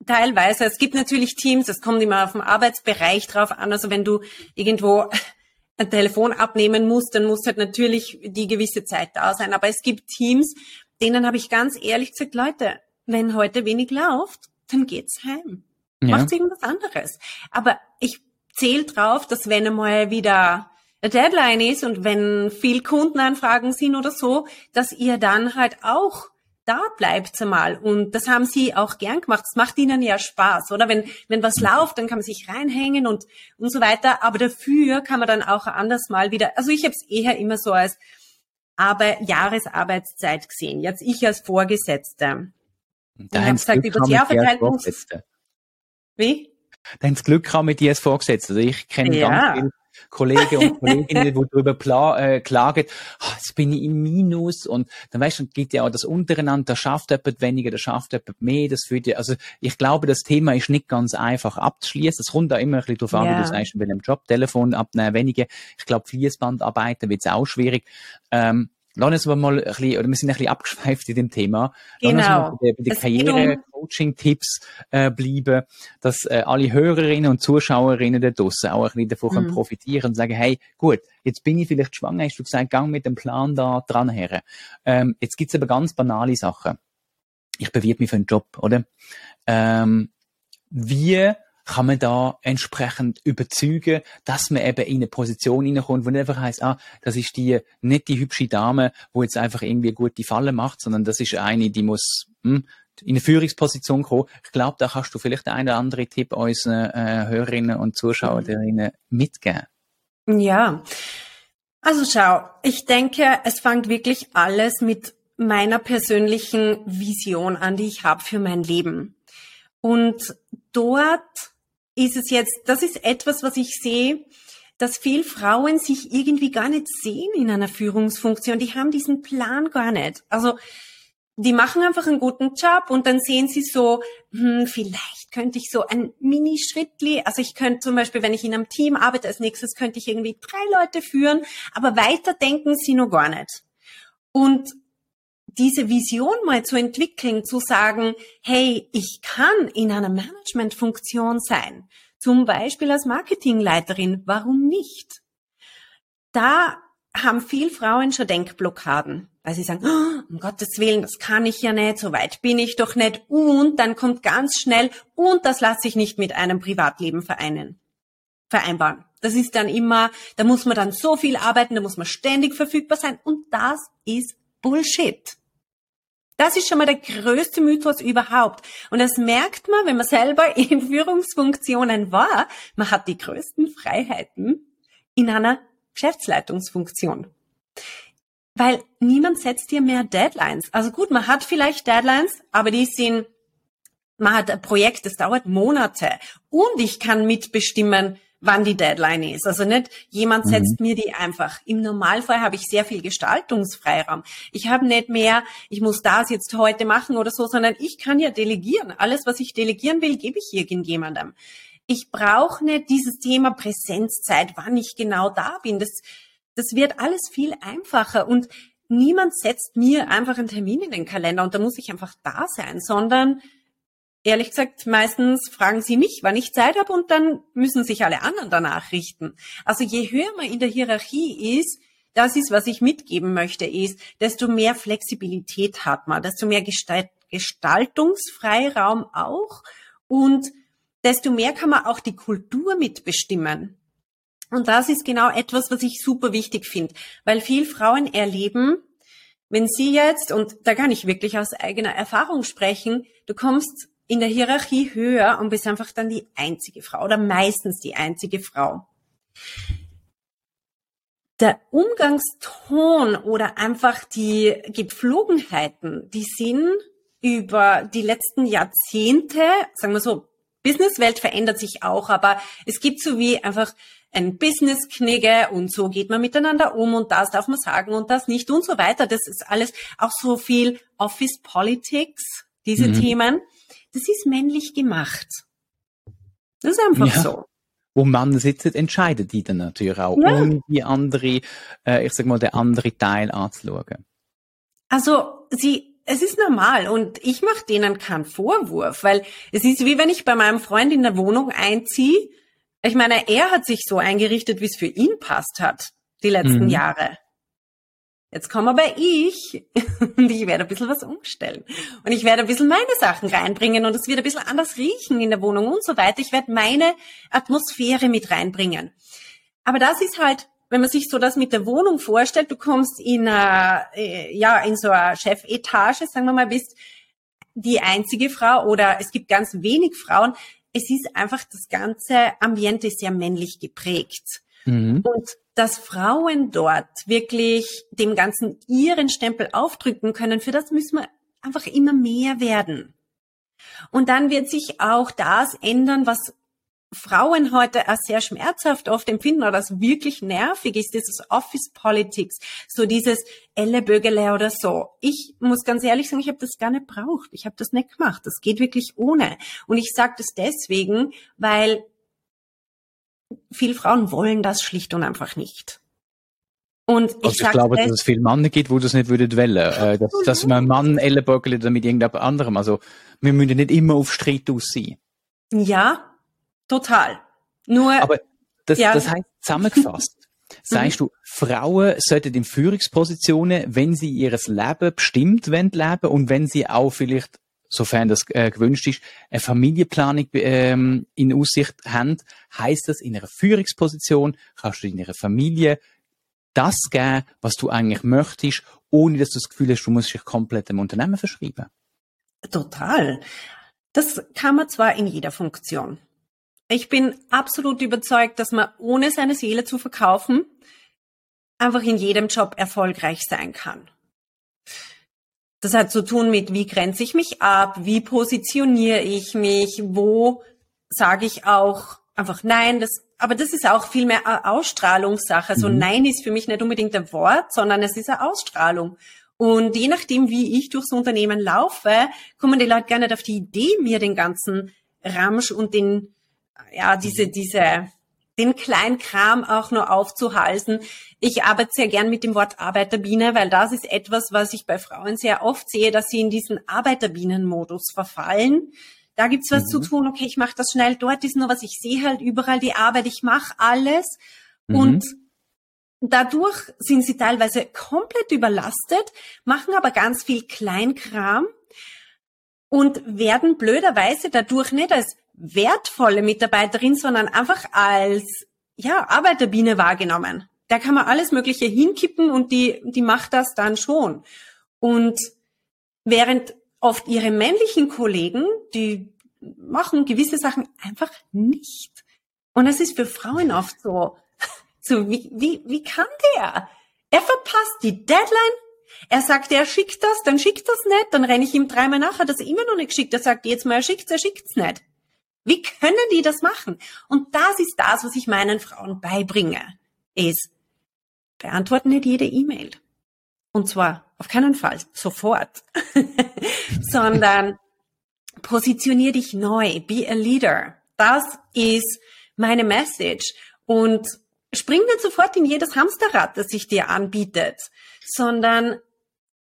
teilweise, es gibt natürlich Teams, es kommt immer auf den Arbeitsbereich drauf an. Also wenn du irgendwo ein Telefon abnehmen musst, dann muss halt natürlich die gewisse Zeit da sein. Aber es gibt Teams, denen habe ich ganz ehrlich gesagt, Leute, wenn heute wenig läuft, dann geht's heim. Ja. Macht irgendwas anderes. Aber ich zähle drauf, dass wenn einmal wieder eine Deadline ist und wenn viel Kundenanfragen sind oder so, dass ihr dann halt auch da bleibt mal. Und das haben sie auch gern gemacht. Es macht ihnen ja Spaß, oder? Wenn, wenn was läuft, dann kann man sich reinhängen und, und so weiter. Aber dafür kann man dann auch anders mal wieder, also ich habe es eher immer so als aber Jahresarbeitszeit gesehen. Jetzt ich als Vorgesetzte. Da habe gesagt, über das Jahr verteilt Wie? Dann das Glück haben mit dir als Vorgesetzte. Also ich kenne ja. ganz viele Kollegen und Kolleginnen, die darüber äh, klagen, oh, jetzt bin ich im Minus und dann weißt du, geht ja auch das untereinander, da schafft jemand weniger, da schafft jemand mehr, das führt ja, also ich glaube, das Thema ist nicht ganz einfach abzuschließen. Es kommt da immer ein bisschen drauf an, yeah. wie du sagst, bei einem Job, Telefon abnehmen, weniger. Ich glaube, Fließbandarbeiten wird es auch schwierig. Ähm, Lass uns aber mal ein bisschen, oder wir sind ein bisschen abgeschweift in dem Thema. Genau. Lass uns bei, bei den Karriere-Coaching-Tipps äh, bleiben, dass äh, alle Hörerinnen und Zuschauerinnen da draussen auch ein bisschen davon mhm. profitieren und sagen, hey, gut, jetzt bin ich vielleicht schwanger, hast du gesagt, gang mit dem Plan da dran her. Ähm, jetzt gibt's aber ganz banale Sachen. Ich bewirbe mich für einen Job, oder? Ähm, wie kann man da entsprechend überzeugen, dass man eben in eine Position hineinkommt, wo nicht einfach heisst, ah, das ist die, nicht die hübsche Dame, wo jetzt einfach irgendwie gute Falle macht, sondern das ist eine, die muss, hm, in eine Führungsposition kommen. Ich glaube, da kannst du vielleicht einen oder anderen Tipp unseren äh, Hörerinnen und Zuschauerinnen mitgeben. Ja. Also schau, ich denke, es fängt wirklich alles mit meiner persönlichen Vision an, die ich habe für mein Leben. Und dort ist es jetzt, das ist etwas, was ich sehe, dass viele Frauen sich irgendwie gar nicht sehen in einer Führungsfunktion. Die haben diesen Plan gar nicht. Also die machen einfach einen guten Job und dann sehen sie so, hm, vielleicht könnte ich so ein Mini-Schrittli, also ich könnte zum Beispiel, wenn ich in einem Team arbeite, als nächstes könnte ich irgendwie drei Leute führen, aber weiter denken sie noch gar nicht. Und diese Vision mal zu entwickeln, zu sagen, hey, ich kann in einer Managementfunktion sein, zum Beispiel als Marketingleiterin, warum nicht? Da haben viel Frauen schon Denkblockaden, weil sie sagen, oh, um Gottes Willen, das kann ich ja nicht, so weit bin ich doch nicht. Und dann kommt ganz schnell, und das lasse ich nicht mit einem Privatleben vereinen, vereinbaren. Das ist dann immer, da muss man dann so viel arbeiten, da muss man ständig verfügbar sein. Und das ist Bullshit. Das ist schon mal der größte Mythos überhaupt. Und das merkt man, wenn man selber in Führungsfunktionen war. Man hat die größten Freiheiten in einer Geschäftsleitungsfunktion. Weil niemand setzt dir mehr Deadlines. Also gut, man hat vielleicht Deadlines, aber die sind, man hat ein Projekt, das dauert Monate. Und ich kann mitbestimmen, wann die Deadline ist. Also nicht jemand setzt mhm. mir die einfach. Im Normalfall habe ich sehr viel Gestaltungsfreiraum. Ich habe nicht mehr, ich muss das jetzt heute machen oder so, sondern ich kann ja delegieren. Alles, was ich delegieren will, gebe ich irgendjemandem. Ich brauche nicht dieses Thema Präsenzzeit, wann ich genau da bin. Das, das wird alles viel einfacher und niemand setzt mir einfach einen Termin in den Kalender und da muss ich einfach da sein, sondern ehrlich gesagt, meistens fragen sie mich, wann ich Zeit habe und dann müssen sich alle anderen danach richten. Also je höher man in der Hierarchie ist, das ist, was ich mitgeben möchte, ist, desto mehr Flexibilität hat man, desto mehr Gestalt Gestaltungsfreiraum auch und desto mehr kann man auch die Kultur mitbestimmen. Und das ist genau etwas, was ich super wichtig finde, weil viel Frauen erleben, wenn sie jetzt, und da kann ich wirklich aus eigener Erfahrung sprechen, du kommst in der Hierarchie höher und bist einfach dann die einzige Frau oder meistens die einzige Frau. Der Umgangston oder einfach die Gepflogenheiten, die sind über die letzten Jahrzehnte, sagen wir so, Businesswelt verändert sich auch, aber es gibt so wie einfach ein Business-Knigge und so geht man miteinander um und das darf man sagen und das nicht und so weiter. Das ist alles auch so viel Office Politics, diese mhm. Themen das ist männlich gemacht. Das ist einfach ja. so. Wo Männer sitzen, entscheiden die dann natürlich auch, ja. um die andere, äh, ich sag mal, der andere Teil anzuschauen. Also, sie, es ist normal und ich mache denen keinen Vorwurf, weil es ist wie wenn ich bei meinem Freund in der Wohnung einziehe. Ich meine, er hat sich so eingerichtet, wie es für ihn passt hat, die letzten mhm. Jahre. Jetzt komme aber ich und ich werde ein bisschen was umstellen. Und ich werde ein bisschen meine Sachen reinbringen und es wird ein bisschen anders riechen in der Wohnung und so weiter. Ich werde meine Atmosphäre mit reinbringen. Aber das ist halt, wenn man sich so das mit der Wohnung vorstellt, du kommst in, a, äh, ja, in so eine Chefetage, sagen wir mal, bist die einzige Frau oder es gibt ganz wenig Frauen. Es ist einfach, das ganze Ambiente sehr männlich geprägt. Mhm. Und dass Frauen dort wirklich dem Ganzen ihren Stempel aufdrücken können, für das müssen wir einfach immer mehr werden. Und dann wird sich auch das ändern, was Frauen heute als sehr schmerzhaft oft empfinden oder was wirklich nervig ist, dieses Office Politics, so dieses Ellebögele oder so. Ich muss ganz ehrlich sagen, ich habe das gar nicht braucht. Ich habe das nicht gemacht. Das geht wirklich ohne. Und ich sage das deswegen, weil viele Frauen wollen das schlicht und einfach nicht. Und ich, also ich glaube, dass es viele Männer gibt, wo das nicht würden wollen. Äh, dass, dass man einen Mann Ellenbögel oder mit irgendjemand anderem. Also, wir müssen nicht immer auf Streit aus sein. Ja, total. Nur. Aber das, ja. das heißt zusammengefasst. Sagst du, Frauen sollten in Führungspositionen, wenn sie ihres Leben bestimmt wollen, leben und wenn sie auch vielleicht sofern das äh, gewünscht ist, eine Familienplanung ähm, in Aussicht haben, heißt das in einer Führungsposition kannst du in ihrer Familie das geben, was du eigentlich möchtest, ohne dass du das Gefühl hast, du musst dich komplett dem Unternehmen verschreiben. Total. Das kann man zwar in jeder Funktion. Ich bin absolut überzeugt, dass man ohne seine Seele zu verkaufen einfach in jedem Job erfolgreich sein kann. Das hat zu tun mit, wie grenze ich mich ab, wie positioniere ich mich, wo sage ich auch einfach nein, das, aber das ist auch viel mehr eine Ausstrahlungssache. Also mhm. nein ist für mich nicht unbedingt ein Wort, sondern es ist eine Ausstrahlung. Und je nachdem, wie ich durchs Unternehmen laufe, kommen die Leute gar nicht auf die Idee, mir den ganzen Ramsch und den, ja, diese, diese, den kleinen Kram auch nur aufzuhalsen. Ich arbeite sehr gern mit dem Wort Arbeiterbiene, weil das ist etwas, was ich bei Frauen sehr oft sehe, dass sie in diesen Arbeiterbienenmodus verfallen. Da gibt's was mhm. zu tun, okay, ich mache das schnell, dort ist nur was, ich sehe halt überall die Arbeit, ich mache alles. Mhm. Und dadurch sind sie teilweise komplett überlastet, machen aber ganz viel Kleinkram und werden blöderweise dadurch nicht als wertvolle Mitarbeiterin, sondern einfach als ja, Arbeiterbiene wahrgenommen. Da kann man alles Mögliche hinkippen und die, die macht das dann schon. Und während oft ihre männlichen Kollegen, die machen gewisse Sachen einfach nicht. Und es ist für Frauen oft so, so wie, wie, wie kann der? Er verpasst die Deadline, er sagt, er schickt das, dann schickt das nicht, dann renne ich ihm dreimal nach, hat das immer noch nicht geschickt. Er sagt, jetzt mal er schickt's, er schickt's nicht. Wie können die das machen? Und das ist das, was ich meinen Frauen beibringe, ist, beantworten nicht jede E-Mail. Und zwar auf keinen Fall sofort, sondern positionier dich neu, be a leader. Das ist meine Message. Und spring nicht sofort in jedes Hamsterrad, das sich dir anbietet, sondern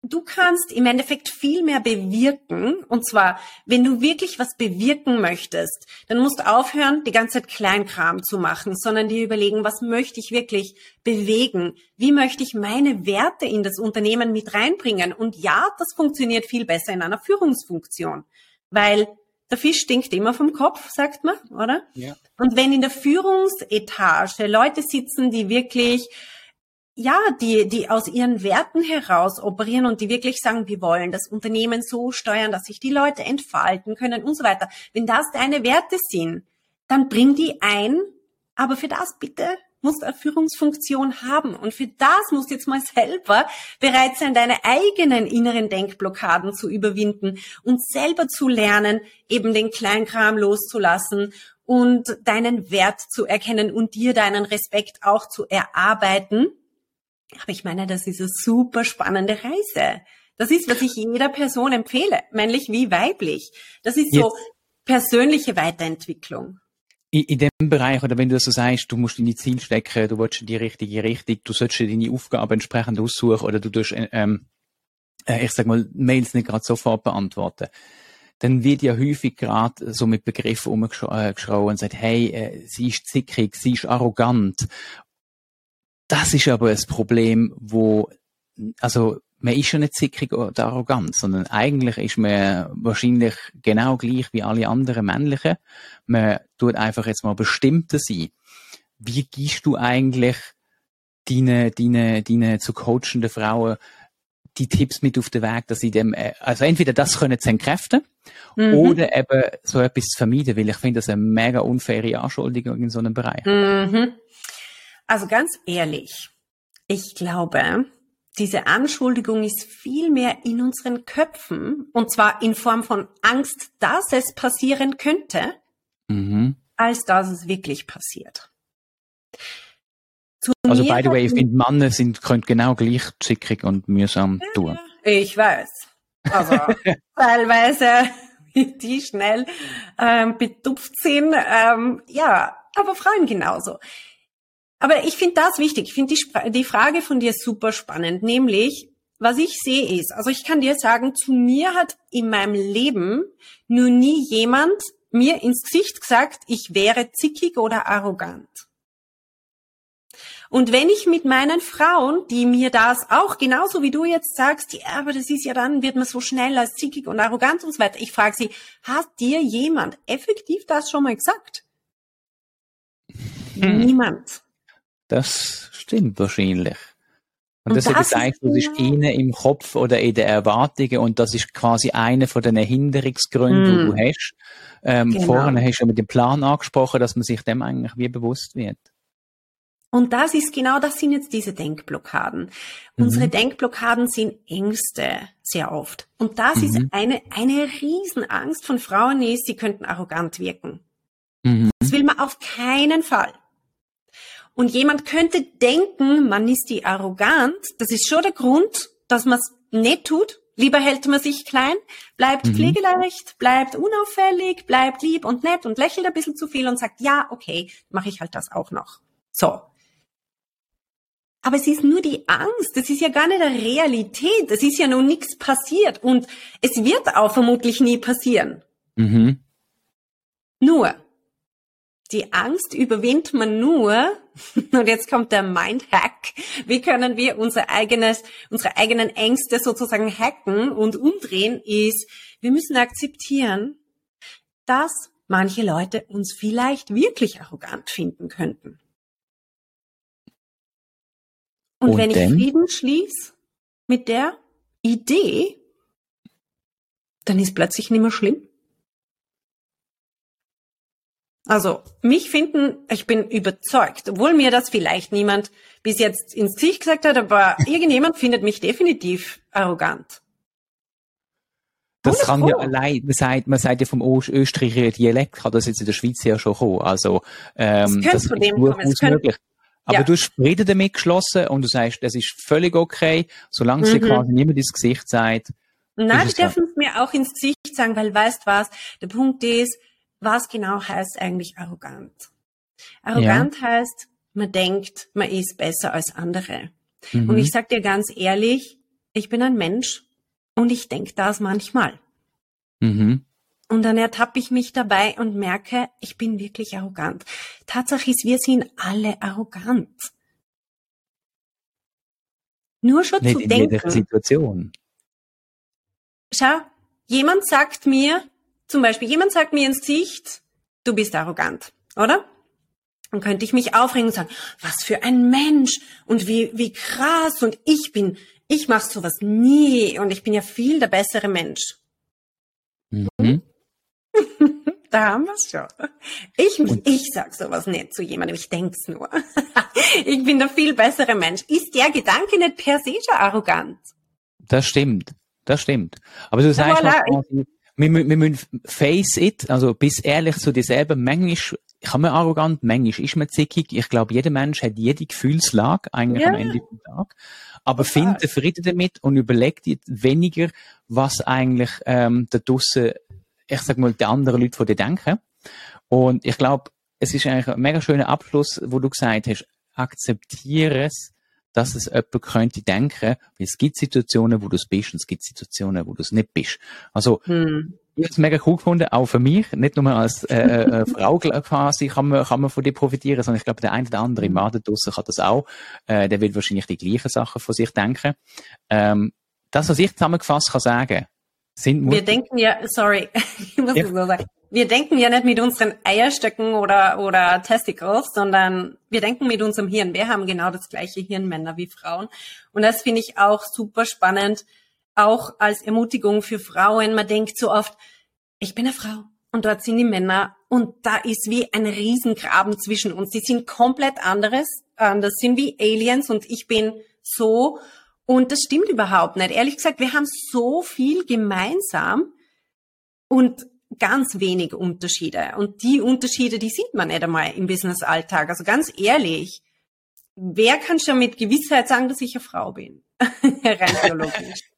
du kannst im Endeffekt viel mehr bewirken. Und zwar, wenn du wirklich was bewirken möchtest, dann musst du aufhören, die ganze Zeit Kleinkram zu machen, sondern dir überlegen, was möchte ich wirklich bewegen? Wie möchte ich meine Werte in das Unternehmen mit reinbringen? Und ja, das funktioniert viel besser in einer Führungsfunktion, weil der Fisch stinkt immer vom Kopf, sagt man, oder? Ja. Und wenn in der Führungsetage Leute sitzen, die wirklich ja, die, die aus ihren Werten heraus operieren und die wirklich sagen, wir wollen das Unternehmen so steuern, dass sich die Leute entfalten können und so weiter. Wenn das deine Werte sind, dann bring die ein, aber für das bitte musst du eine Führungsfunktion haben. Und für das musst du jetzt mal selber bereit sein, deine eigenen inneren Denkblockaden zu überwinden und selber zu lernen, eben den Kleinkram loszulassen und deinen Wert zu erkennen und dir deinen Respekt auch zu erarbeiten aber ich meine, das ist eine super spannende Reise. Das ist, was ich jeder Person empfehle, männlich wie weiblich. Das ist so Jetzt. persönliche Weiterentwicklung. In, in dem Bereich, oder wenn du so sagst, du musst deine Ziel stecken, du willst in die richtige Richtung, du sollst deine Aufgaben entsprechend aussuchen oder du tust, ähm, äh, ich sag mal, Mails nicht gerade sofort beantworten dann wird ja häufig gerade so mit Begriffen umgeschrauben und sagt, hey, äh, sie ist zickig, sie ist arrogant das ist aber ein Problem, wo, also, man ist ja nicht zickig oder arrogant, sondern eigentlich ist man wahrscheinlich genau gleich wie alle anderen männlichen. Man tut einfach jetzt mal bestimmter sein. Wie gibst du eigentlich deine, deine, deine zu coachenden Frauen die Tipps mit auf den Weg, dass sie dem, äh, also entweder das können zu entkräften mhm. oder eben so etwas zu vermeiden, weil ich finde das eine mega unfaire Anschuldigung in so einem Bereich. Mhm. Also ganz ehrlich, ich glaube, diese Anschuldigung ist viel mehr in unseren Köpfen und zwar in Form von Angst, dass es passieren könnte, mhm. als dass es wirklich passiert. Zu also by the way, ich finde, Männer sind, können genau gleich zickig und mühsam tun. Ich weiß. Also teilweise, die schnell ähm, betupft sind. Ähm, ja, aber Frauen genauso. Aber ich finde das wichtig. Ich finde die, die Frage von dir super spannend, nämlich, was ich sehe ist, also ich kann dir sagen, zu mir hat in meinem Leben nur nie jemand mir ins Gesicht gesagt, ich wäre zickig oder arrogant. Und wenn ich mit meinen Frauen, die mir das auch genauso wie du jetzt sagst, ja, aber das ist ja dann, wird man so schnell als zickig und arrogant und so weiter. Ich frage sie, hat dir jemand effektiv das schon mal gesagt? Hm. Niemand. Das stimmt wahrscheinlich. Und, und das, das ist eigentlich, das ist ihnen im Kopf oder in den Erwartungen und das ist quasi einer von den Hinderungsgründen, mm. die du hast. Ähm, genau. Vorhin hast du mit dem Plan angesprochen, dass man sich dem eigentlich wie bewusst wird. Und das ist genau, das sind jetzt diese Denkblockaden. Mhm. Unsere Denkblockaden sind Ängste sehr oft. Und das mhm. ist eine, eine Riesenangst von Frauen ist, sie könnten arrogant wirken. Mhm. Das will man auf keinen Fall. Und jemand könnte denken, man ist die arrogant. Das ist schon der Grund, dass man es nicht tut. Lieber hält man sich klein, bleibt mhm. pflegeleicht, bleibt unauffällig, bleibt lieb und nett und lächelt ein bisschen zu viel und sagt, ja, okay, mache ich halt das auch noch. So. Aber es ist nur die Angst. Das ist ja gar nicht eine Realität. Es ist ja noch nichts passiert. Und es wird auch vermutlich nie passieren. Mhm. Nur, die Angst überwindet man nur, und jetzt kommt der Mindhack, wie können wir unser eigenes, unsere eigenen Ängste sozusagen hacken und umdrehen, ist, wir müssen akzeptieren, dass manche Leute uns vielleicht wirklich arrogant finden könnten. Und, und wenn denn? ich Frieden schließe mit der Idee, dann ist plötzlich nicht mehr schlimm. Also, mich finden, ich bin überzeugt, obwohl mir das vielleicht niemand bis jetzt ins Gesicht gesagt hat, aber irgendjemand findet mich definitiv arrogant. Das kann ja allein, man sagt, man sagt ja vom Österreicher Dialekt, kann das jetzt in der Schweiz ja schon kommen. Also, ähm, das, das ist durchaus möglich. Aber ja. du hast Frieden damit geschlossen und du sagst, das ist völlig okay, solange mhm. dir quasi niemand ins Gesicht sagt. Nein, die dürfen es mir auch ins Gesicht sagen, weil weißt was, der Punkt ist, was genau heißt eigentlich arrogant? Arrogant ja. heißt, man denkt, man ist besser als andere. Mhm. Und ich sag dir ganz ehrlich, ich bin ein Mensch und ich denke das manchmal. Mhm. Und dann ertappe ich mich dabei und merke, ich bin wirklich arrogant. Tatsache ist, wir sind alle arrogant. Nur schon Nicht zu in denken. Jeder Situation. Schau, jemand sagt mir, zum Beispiel, jemand sagt mir ins Gesicht, du bist arrogant, oder? Dann könnte ich mich aufregen und sagen, was für ein Mensch und wie, wie krass und ich bin, ich mache sowas nie und ich bin ja viel der bessere Mensch. Mhm. da haben wir es schon. Ich, ich sag sowas nicht zu jemandem, ich denk's nur. ich bin der viel bessere Mensch. Ist der Gedanke nicht per se schon arrogant? Das stimmt. Das stimmt. Aber du sagst voilà. Wir, wir müssen face it, also bis ehrlich zu dir selber, manchmal kann man arrogant, manchmal ist man zickig. Ich glaube, jeder Mensch hat jede Gefühlslage eigentlich ja. am Ende des Tages. Aber finde Frieden damit und überleg dir weniger, was eigentlich ähm, da draussen ich sag mal, die anderen Leute von dir denken. Und ich glaube, es ist eigentlich ein mega schöner Abschluss, wo du gesagt hast, akzeptiere es, dass es jemand könnte denken, weil es gibt Situationen, wo du es bist und es gibt Situationen, wo du es nicht bist. Also, hm. ich habe es mega cool gefunden, auch für mich, nicht nur als äh, äh, äh Frau quasi kann man, kann man von dir profitieren, sondern ich glaube, der eine oder andere im Mann draussen kann das auch. Äh, der wird wahrscheinlich die gleichen Sachen von sich denken. Ähm, das, was ich zusammengefasst kann sagen, sind wir denken ja, sorry, ich muss ja. das nur sagen. Wir denken ja nicht mit unseren Eierstöcken oder, oder Testicles, sondern wir denken mit unserem Hirn. Wir haben genau das gleiche Hirn, Männer wie Frauen. Und das finde ich auch super spannend, auch als Ermutigung für Frauen. Man denkt so oft, ich bin eine Frau und dort sind die Männer und da ist wie ein Riesengraben zwischen uns. Die sind komplett anderes. Das sind wie Aliens und ich bin so und das stimmt überhaupt nicht. Ehrlich gesagt, wir haben so viel gemeinsam und ganz wenig Unterschiede. Und die Unterschiede, die sieht man nicht einmal im Business-Alltag. Also ganz ehrlich, wer kann schon mit Gewissheit sagen, dass ich eine Frau bin? Rein biologisch.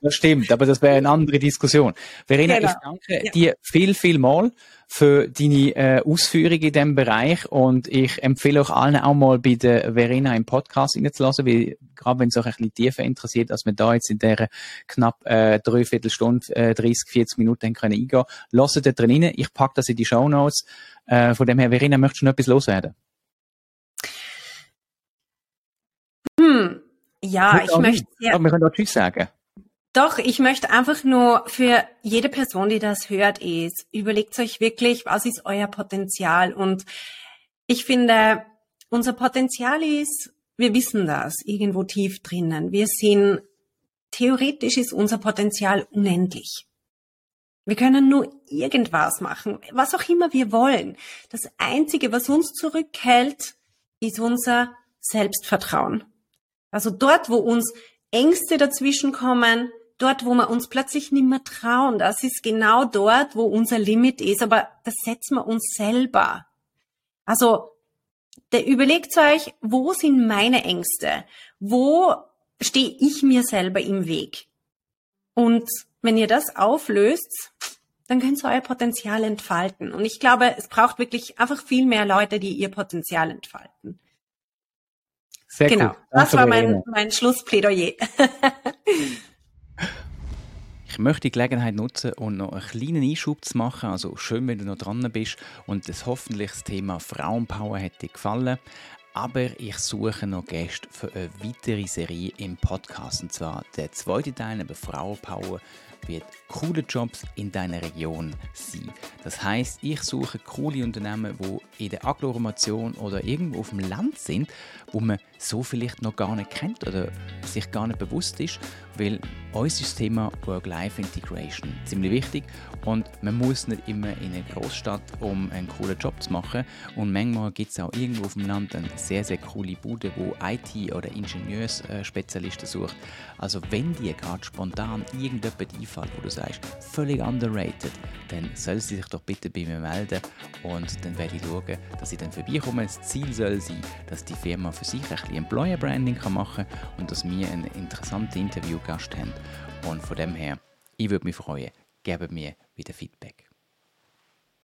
Das stimmt, aber das wäre eine andere Diskussion. Verena, genau. ich danke ja. dir viel, viel mal für deine äh, Ausführungen in diesem Bereich und ich empfehle euch allen auch mal bei der Verena im Podcast reinzulassen, weil gerade wenn es euch ein bisschen tiefer interessiert, dass wir da jetzt in der knapp äh, dreiviertel Stunde, äh, 30, 40 Minuten haben können eingehen, lasst da drin rein. Ich packe das in die Show Notes. Äh, von dem her, Verena, möchtest du noch etwas loswerden? Hm. Ja, ich möchte. Ja. Wir können auch Tschüss sagen. Doch, ich möchte einfach nur für jede Person, die das hört, ist, überlegt euch wirklich, was ist euer Potenzial? Und ich finde, unser Potenzial ist, wir wissen das irgendwo tief drinnen. Wir sind, theoretisch ist unser Potenzial unendlich. Wir können nur irgendwas machen, was auch immer wir wollen. Das Einzige, was uns zurückhält, ist unser Selbstvertrauen. Also dort, wo uns Ängste dazwischenkommen, dort, wo wir uns plötzlich nicht mehr trauen, das ist genau dort, wo unser Limit ist, aber das setzen wir uns selber. Also, der überlegt euch, wo sind meine Ängste? Wo stehe ich mir selber im Weg? Und wenn ihr das auflöst, dann könnt ihr euer Potenzial entfalten. Und ich glaube, es braucht wirklich einfach viel mehr Leute, die ihr Potenzial entfalten. Sehr genau. Gut. Das war mein, mein Schlussplädoyer. Ich möchte die Gelegenheit nutzen, um noch einen kleinen Einschub zu machen. Also schön, wenn du noch dran bist und das hoffentlich das Thema Frauenpower hat dir gefallen. Aber ich suche noch Gäste für eine weitere Serie im Podcast. Und zwar der zweite Teil über Frauenpower wird coole Jobs in deiner Region sein. Das heißt, ich suche coole Unternehmen, die in der Agglomeration oder irgendwo auf dem Land sind, wo man so vielleicht noch gar nicht kennt oder sich gar nicht bewusst ist, weil uns ist das Thema Work-Life-Integration ziemlich wichtig und man muss nicht immer in eine Großstadt, um einen coolen Job zu machen und manchmal gibt es auch irgendwo auf dem Land eine sehr, sehr coole Bude, wo IT- oder Ingenieursspezialisten sucht. Also wenn dir gerade spontan irgendjemand einfällt, wo du sagst, völlig underrated, dann soll sie sich doch bitte bei mir melden und dann werde ich schauen, dass ich dann vorbeikomme. Das Ziel soll sein, dass die Firma für sich ein bisschen Employer Branding machen kann und dass wir einen interessanten Interviewgast haben. Und von dem her, ich würde mich freuen, gebt mir wieder Feedback.